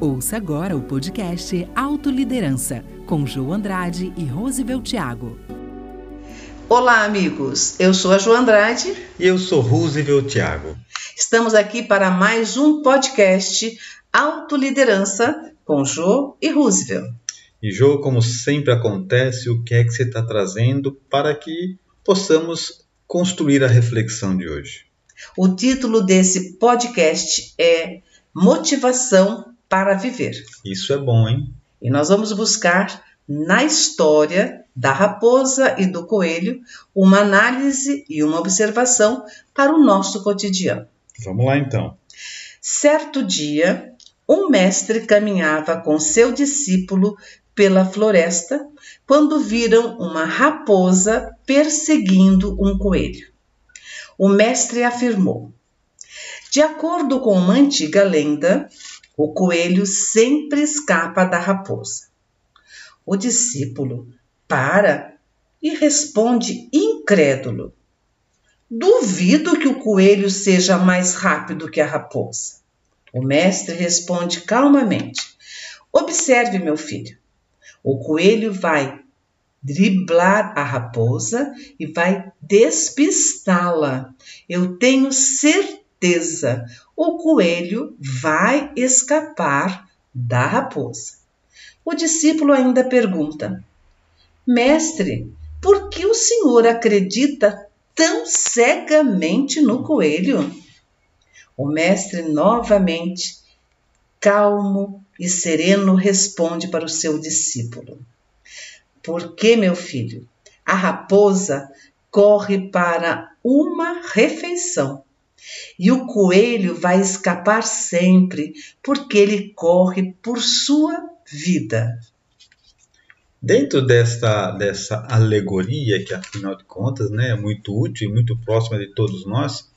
Ouça agora o podcast Autoliderança, com João Andrade e Rosivel Tiago. Olá, amigos. Eu sou a Jo Andrade. E eu sou Roosevelt Tiago. Estamos aqui para mais um podcast Autoliderança com Jo e Roosevelt. E Jo, como sempre acontece, o que é que você está trazendo para que possamos construir a reflexão de hoje? O título desse podcast é Motivação para Viver. Isso é bom, hein? E nós vamos buscar na história da raposa e do coelho uma análise e uma observação para o nosso cotidiano. Vamos lá então. Certo dia, um mestre caminhava com seu discípulo pela floresta quando viram uma raposa perseguindo um coelho. O mestre afirmou: De acordo com uma antiga lenda, o coelho sempre escapa da raposa. O discípulo para e responde incrédulo: Duvido que o coelho seja mais rápido que a raposa. O mestre responde calmamente: Observe, meu filho. O coelho vai driblar a raposa e vai despistá-la. Eu tenho certeza, o coelho vai escapar da raposa. O discípulo ainda pergunta: Mestre, por que o senhor acredita tão cegamente no coelho? O mestre novamente, calmo e sereno, responde para o seu discípulo: Porque, meu filho, a raposa corre para uma refeição e o coelho vai escapar sempre, porque ele corre por sua vida. Dentro dessa, dessa alegoria, que afinal de contas né, é muito útil e muito próxima de todos nós,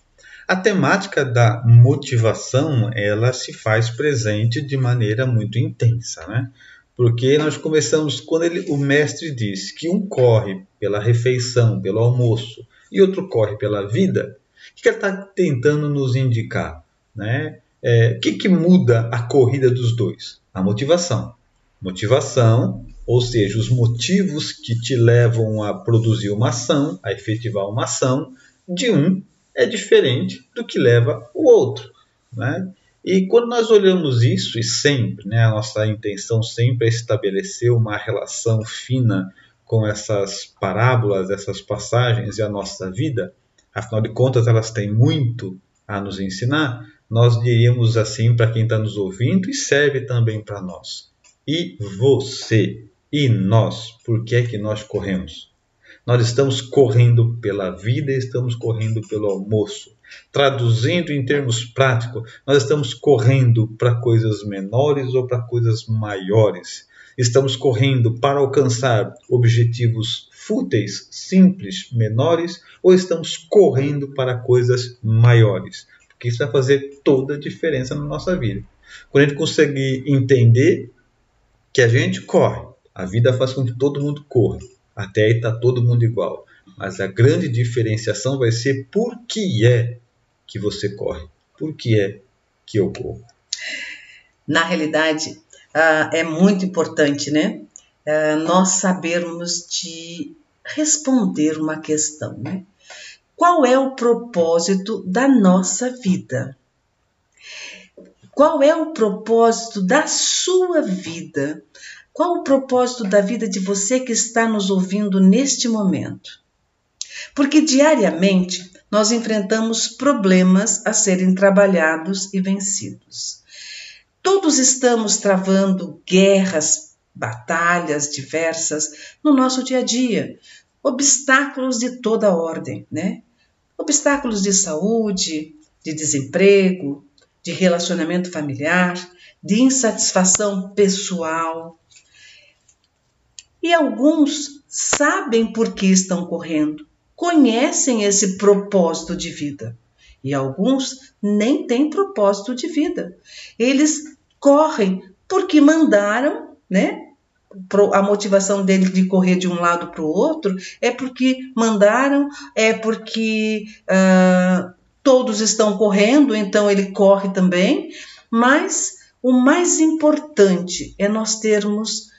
a temática da motivação ela se faz presente de maneira muito intensa, né? Porque nós começamos quando ele, o mestre diz que um corre pela refeição, pelo almoço, e outro corre pela vida. O que ele está tentando nos indicar, né? É, o que, que muda a corrida dos dois? A motivação. Motivação, ou seja, os motivos que te levam a produzir uma ação, a efetivar uma ação, de um é diferente do que leva o outro. Né? E quando nós olhamos isso, e sempre, né, a nossa intenção sempre é estabelecer uma relação fina com essas parábolas, essas passagens e a nossa vida, afinal de contas elas têm muito a nos ensinar, nós diríamos assim para quem está nos ouvindo e serve também para nós. E você? E nós? Por que é que nós corremos? Nós estamos correndo pela vida, estamos correndo pelo almoço. Traduzindo em termos práticos, nós estamos correndo para coisas menores ou para coisas maiores. Estamos correndo para alcançar objetivos fúteis, simples, menores, ou estamos correndo para coisas maiores? Porque isso vai fazer toda a diferença na nossa vida. Quando a gente consegue entender que a gente corre, a vida faz com que todo mundo corra até aí está todo mundo igual. Mas a grande diferenciação vai ser por que é que você corre, por que é que eu corro. Na realidade, uh, é muito importante, né? Uh, nós sabermos de responder uma questão, né? Qual é o propósito da nossa vida? Qual é o propósito da sua vida? Qual o propósito da vida de você que está nos ouvindo neste momento? Porque diariamente nós enfrentamos problemas a serem trabalhados e vencidos. Todos estamos travando guerras, batalhas diversas no nosso dia a dia, obstáculos de toda ordem, né? Obstáculos de saúde, de desemprego, de relacionamento familiar, de insatisfação pessoal, e alguns sabem por que estão correndo, conhecem esse propósito de vida. E alguns nem têm propósito de vida. Eles correm porque mandaram, né? A motivação dele de correr de um lado para o outro é porque mandaram, é porque uh, todos estão correndo, então ele corre também. Mas o mais importante é nós termos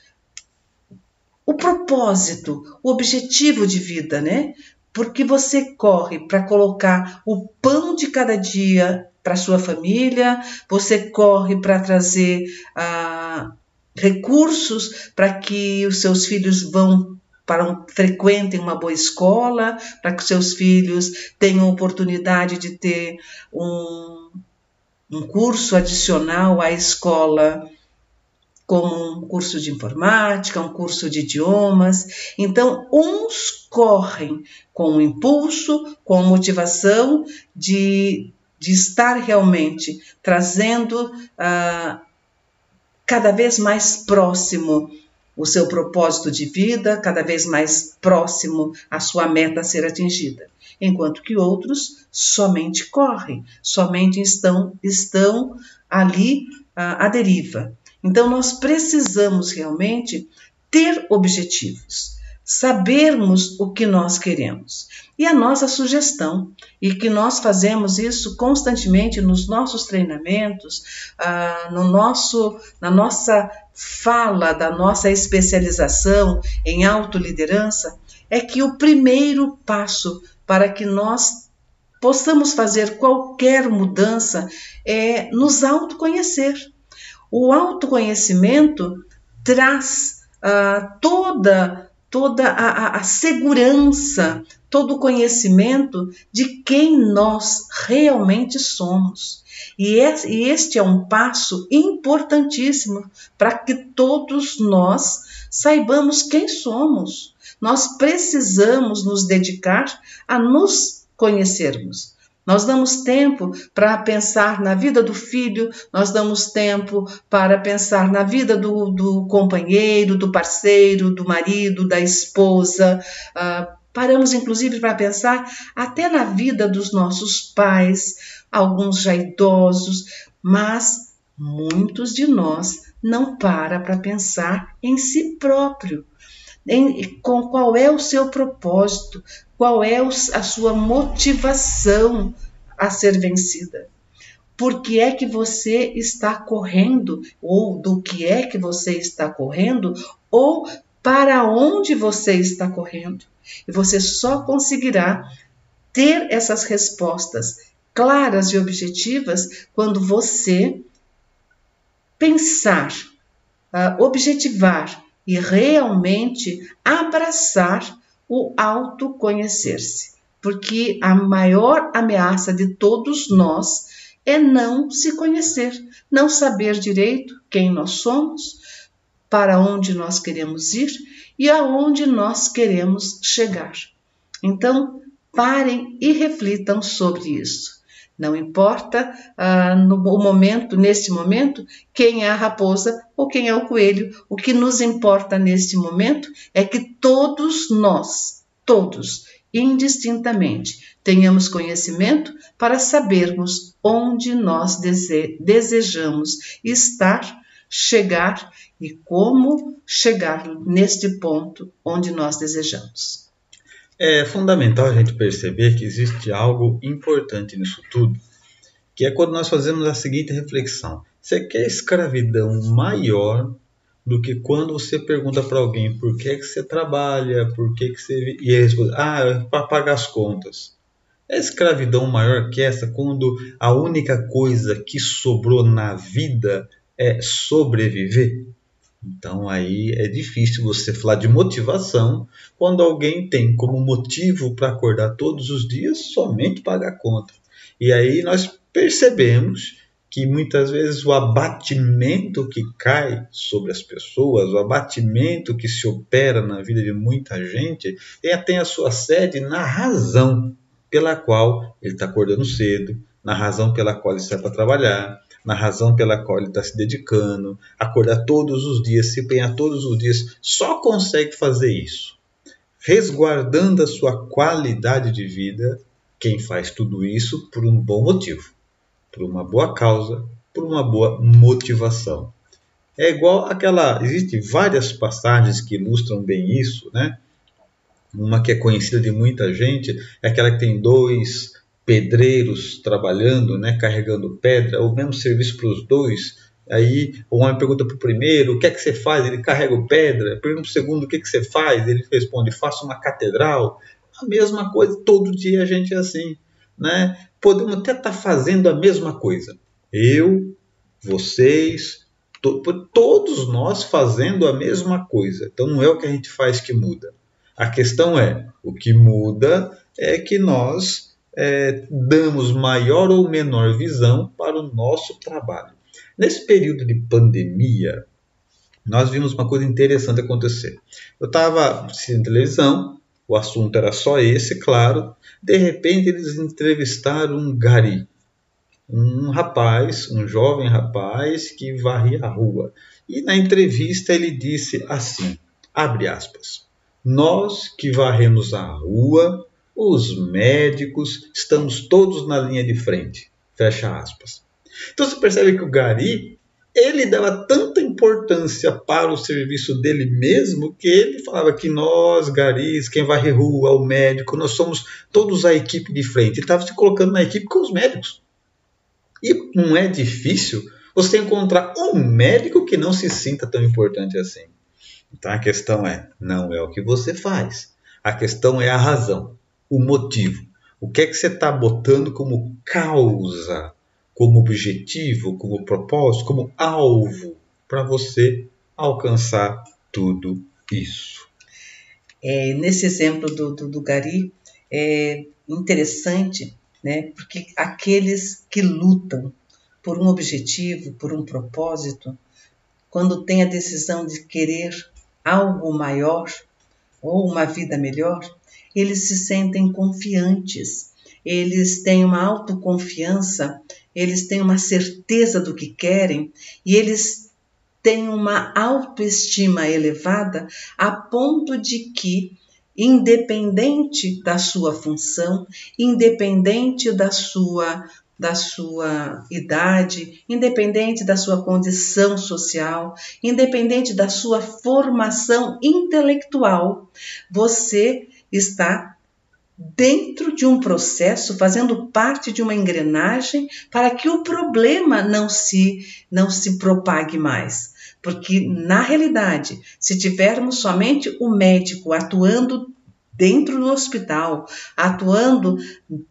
o propósito, o objetivo de vida, né? Porque você corre para colocar o pão de cada dia para sua família, você corre para trazer ah, recursos para que os seus filhos vão para um, frequentem uma boa escola, para que seus filhos tenham oportunidade de ter um, um curso adicional à escola como um curso de informática, um curso de idiomas. Então, uns correm com o impulso, com a motivação de, de estar realmente trazendo uh, cada vez mais próximo o seu propósito de vida, cada vez mais próximo a sua meta a ser atingida, enquanto que outros somente correm, somente estão, estão ali uh, à deriva. Então, nós precisamos realmente ter objetivos, sabermos o que nós queremos. E a nossa sugestão, e que nós fazemos isso constantemente nos nossos treinamentos, ah, no nosso, na nossa fala da nossa especialização em autoliderança, é que o primeiro passo para que nós possamos fazer qualquer mudança é nos autoconhecer o autoconhecimento traz uh, toda toda a, a, a, segurança, todo o conhecimento de quem nós realmente somos. E, e este é um passo importantíssimo para que todos nós saibamos quem somos. Nós precisamos nos dedicar a nos conhecermos. Nós damos tempo para pensar na vida do filho, nós damos tempo para pensar na vida do, do companheiro, do parceiro, do marido, da esposa. Uh, paramos, inclusive, para pensar até na vida dos nossos pais, alguns já idosos, mas muitos de nós não para para pensar em si próprio. Em, com qual é o seu propósito, qual é a sua motivação a ser vencida. Por que é que você está correndo, ou do que é que você está correndo, ou para onde você está correndo. E você só conseguirá ter essas respostas claras e objetivas quando você pensar, uh, objetivar e realmente abraçar o autoconhecer-se, porque a maior ameaça de todos nós é não se conhecer, não saber direito quem nós somos, para onde nós queremos ir e aonde nós queremos chegar. Então, parem e reflitam sobre isso. Não importa ah, no momento, neste momento, quem é a raposa ou quem é o coelho. O que nos importa neste momento é que todos nós, todos, indistintamente, tenhamos conhecimento para sabermos onde nós dese desejamos estar, chegar e como chegar neste ponto onde nós desejamos. É fundamental a gente perceber que existe algo importante nisso tudo, que é quando nós fazemos a seguinte reflexão: você quer escravidão maior do que quando você pergunta para alguém por que, que você trabalha, por que, que você. E ele responde: ah, é para pagar as contas. É escravidão maior que essa quando a única coisa que sobrou na vida é sobreviver? Então aí é difícil você falar de motivação quando alguém tem como motivo para acordar todos os dias somente pagar a conta. E aí nós percebemos que muitas vezes o abatimento que cai sobre as pessoas, o abatimento que se opera na vida de muita gente, tem a sua sede na razão pela qual ele está acordando cedo, na razão pela qual ele sai para trabalhar, na razão pela qual ele está se dedicando, acordar todos os dias, se empenhar todos os dias, só consegue fazer isso. Resguardando a sua qualidade de vida, quem faz tudo isso por um bom motivo, por uma boa causa, por uma boa motivação. É igual aquela. Existem várias passagens que ilustram bem isso, né? Uma que é conhecida de muita gente é aquela que tem dois pedreiros trabalhando, né, carregando pedra, o mesmo serviço para os dois, Aí o homem pergunta para o primeiro, o que é que você faz? Ele carrega pedra. Pergunta para o segundo, o que, é que você faz? Ele responde, faço uma catedral. A mesma coisa, todo dia a gente é assim. Né? Podemos até estar tá fazendo a mesma coisa. Eu, vocês, to todos nós fazendo a mesma coisa. Então não é o que a gente faz que muda. A questão é, o que muda é que nós é, damos maior ou menor visão para o nosso trabalho. Nesse período de pandemia, nós vimos uma coisa interessante acontecer. Eu estava assistindo televisão, o assunto era só esse, claro. De repente, eles entrevistaram um gari, um rapaz, um jovem rapaz que varria a rua. E na entrevista ele disse assim: abre aspas. Nós que varremos a rua, os médicos, estamos todos na linha de frente. Fecha aspas. Então você percebe que o Gari ele dava tanta importância para o serviço dele mesmo que ele falava que nós, garis, quem varre rua, o médico, nós somos todos a equipe de frente. Ele estava se colocando na equipe com os médicos. E não é difícil você encontrar um médico que não se sinta tão importante assim. Então a questão é, não é o que você faz. A questão é a razão, o motivo. O que é que você está botando como causa como objetivo, como propósito, como alvo para você alcançar tudo isso. É, nesse exemplo do, do, do Gari, é interessante, né, porque aqueles que lutam por um objetivo, por um propósito, quando tem a decisão de querer algo maior ou uma vida melhor, eles se sentem confiantes, eles têm uma autoconfiança eles têm uma certeza do que querem e eles têm uma autoestima elevada a ponto de que, independente da sua função, independente da sua da sua idade, independente da sua condição social, independente da sua formação intelectual, você está dentro de um processo, fazendo parte de uma engrenagem para que o problema não se não se propague mais. Porque na realidade, se tivermos somente o médico atuando dentro do hospital, atuando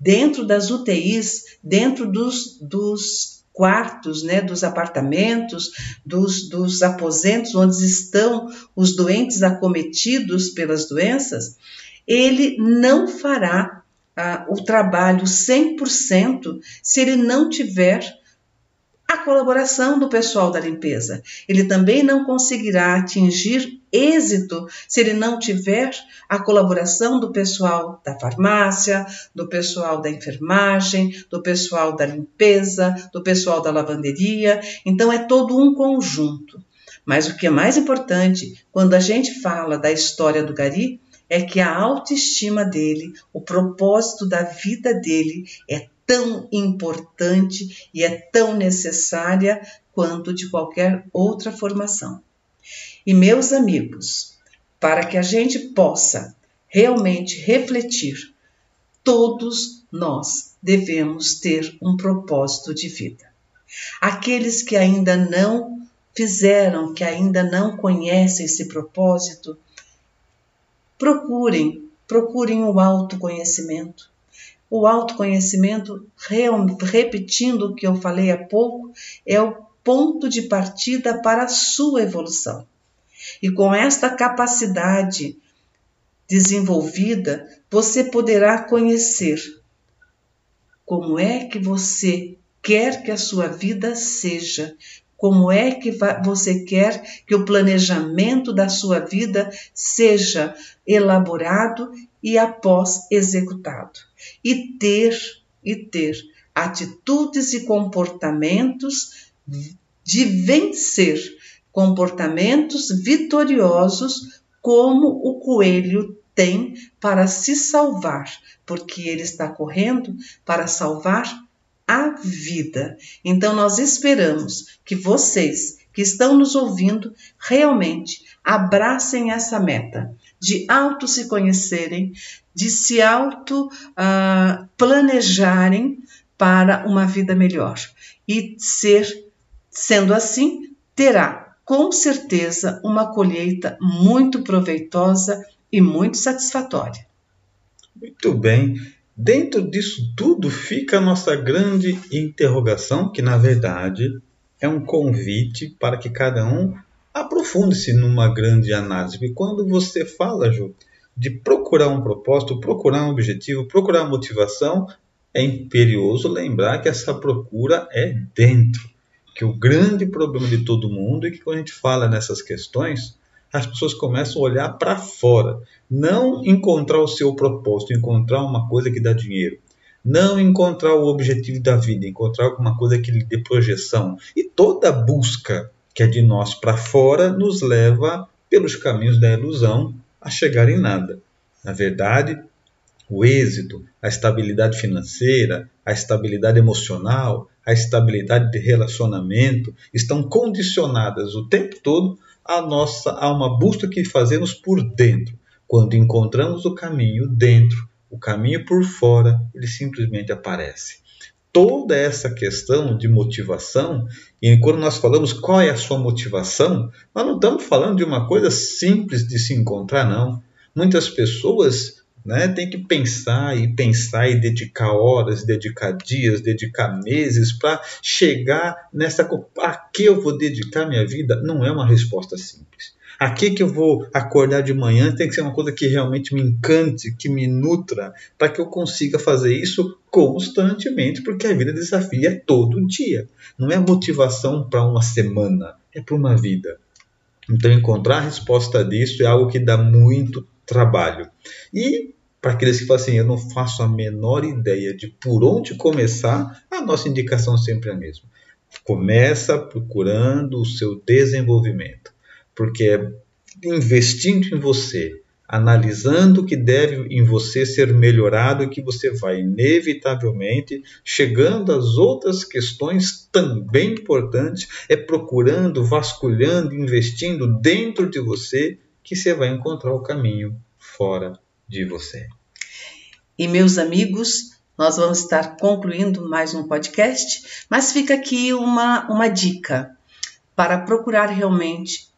dentro das UTIs, dentro dos, dos quartos, né, dos apartamentos, dos, dos aposentos onde estão os doentes acometidos pelas doenças, ele não fará ah, o trabalho 100% se ele não tiver a colaboração do pessoal da limpeza. Ele também não conseguirá atingir êxito se ele não tiver a colaboração do pessoal da farmácia, do pessoal da enfermagem, do pessoal da limpeza, do pessoal da lavanderia. Então é todo um conjunto. Mas o que é mais importante, quando a gente fala da história do Gari, é que a autoestima dele, o propósito da vida dele é tão importante e é tão necessária quanto de qualquer outra formação. E meus amigos, para que a gente possa realmente refletir, todos nós devemos ter um propósito de vida. Aqueles que ainda não fizeram, que ainda não conhecem esse propósito, procurem, procurem o autoconhecimento. O autoconhecimento, repetindo o que eu falei há pouco, é o ponto de partida para a sua evolução. E com esta capacidade desenvolvida, você poderá conhecer como é que você quer que a sua vida seja, como é que você quer que o planejamento da sua vida seja elaborado e após executado? E ter e ter atitudes e comportamentos de vencer, comportamentos vitoriosos como o coelho tem para se salvar, porque ele está correndo para salvar a vida. Então, nós esperamos que vocês que estão nos ouvindo realmente abracem essa meta de auto se conhecerem, de se auto uh, planejarem para uma vida melhor e ser Sendo assim, terá com certeza uma colheita muito proveitosa e muito satisfatória. Muito bem. Dentro disso tudo fica a nossa grande interrogação, que na verdade é um convite para que cada um aprofunde-se numa grande análise. Porque quando você fala, Ju, de procurar um propósito, procurar um objetivo, procurar motivação, é imperioso lembrar que essa procura é dentro. Que o grande problema de todo mundo é que quando a gente fala nessas questões, as pessoas começam a olhar para fora, não encontrar o seu propósito, encontrar uma coisa que dá dinheiro, não encontrar o objetivo da vida, encontrar alguma coisa que lhe dê projeção. E toda busca que é de nós para fora nos leva pelos caminhos da ilusão a chegar em nada. Na verdade, o êxito, a estabilidade financeira, a estabilidade emocional, a estabilidade de relacionamento estão condicionadas o tempo todo a nossa a uma busca que fazemos por dentro. Quando encontramos o caminho dentro, o caminho por fora, ele simplesmente aparece. Toda essa questão de motivação, e quando nós falamos qual é a sua motivação, nós não estamos falando de uma coisa simples de se encontrar, não. Muitas pessoas né, têm que pensar e pensar e dedicar horas, dedicar dias, dedicar meses para chegar nessa. A que eu vou dedicar minha vida? Não é uma resposta simples. A que, que eu vou acordar de manhã tem que ser uma coisa que realmente me encante, que me nutra, para que eu consiga fazer isso constantemente, porque a vida desafia todo dia. Não é motivação para uma semana, é para uma vida. Então, encontrar a resposta disso é algo que dá muito trabalho. E para aqueles que falam assim, eu não faço a menor ideia de por onde começar, a nossa indicação sempre é a mesma. Começa procurando o seu desenvolvimento, porque é investindo em você, analisando o que deve em você ser melhorado, que você vai inevitavelmente chegando às outras questões também importantes, é procurando, vasculhando, investindo dentro de você que você vai encontrar o caminho fora de você. E meus amigos, nós vamos estar concluindo mais um podcast, mas fica aqui uma, uma dica para procurar realmente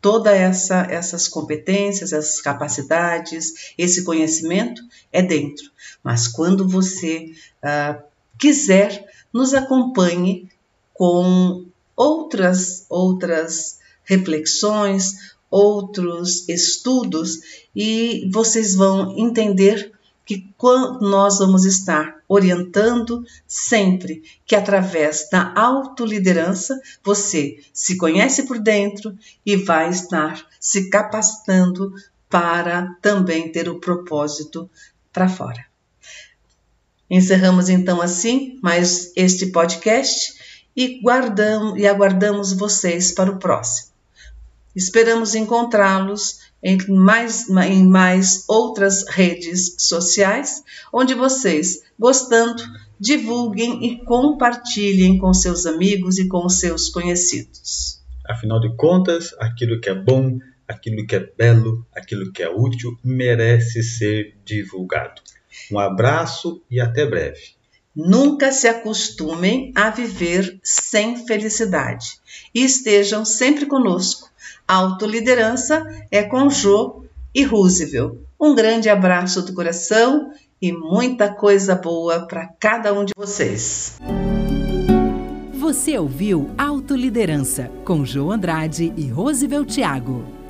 toda essa essas competências, essas capacidades, esse conhecimento é dentro. Mas quando você uh, quiser, nos acompanhe com outras outras reflexões, outros estudos e vocês vão entender que nós vamos estar orientando sempre que através da autoliderança você se conhece por dentro e vai estar se capacitando para também ter o propósito para fora. Encerramos então assim mais este podcast e guardamos e aguardamos vocês para o próximo. Esperamos encontrá-los em mais, em mais outras redes sociais, onde vocês, gostando, divulguem e compartilhem com seus amigos e com seus conhecidos. Afinal de contas, aquilo que é bom, aquilo que é belo, aquilo que é útil merece ser divulgado. Um abraço e até breve. Nunca se acostumem a viver sem felicidade e estejam sempre conosco Autoliderança é com Jô e Roosevelt. Um grande abraço do coração e muita coisa boa para cada um de vocês. Você ouviu Autoliderança com Jô Andrade e Roosevelt Thiago.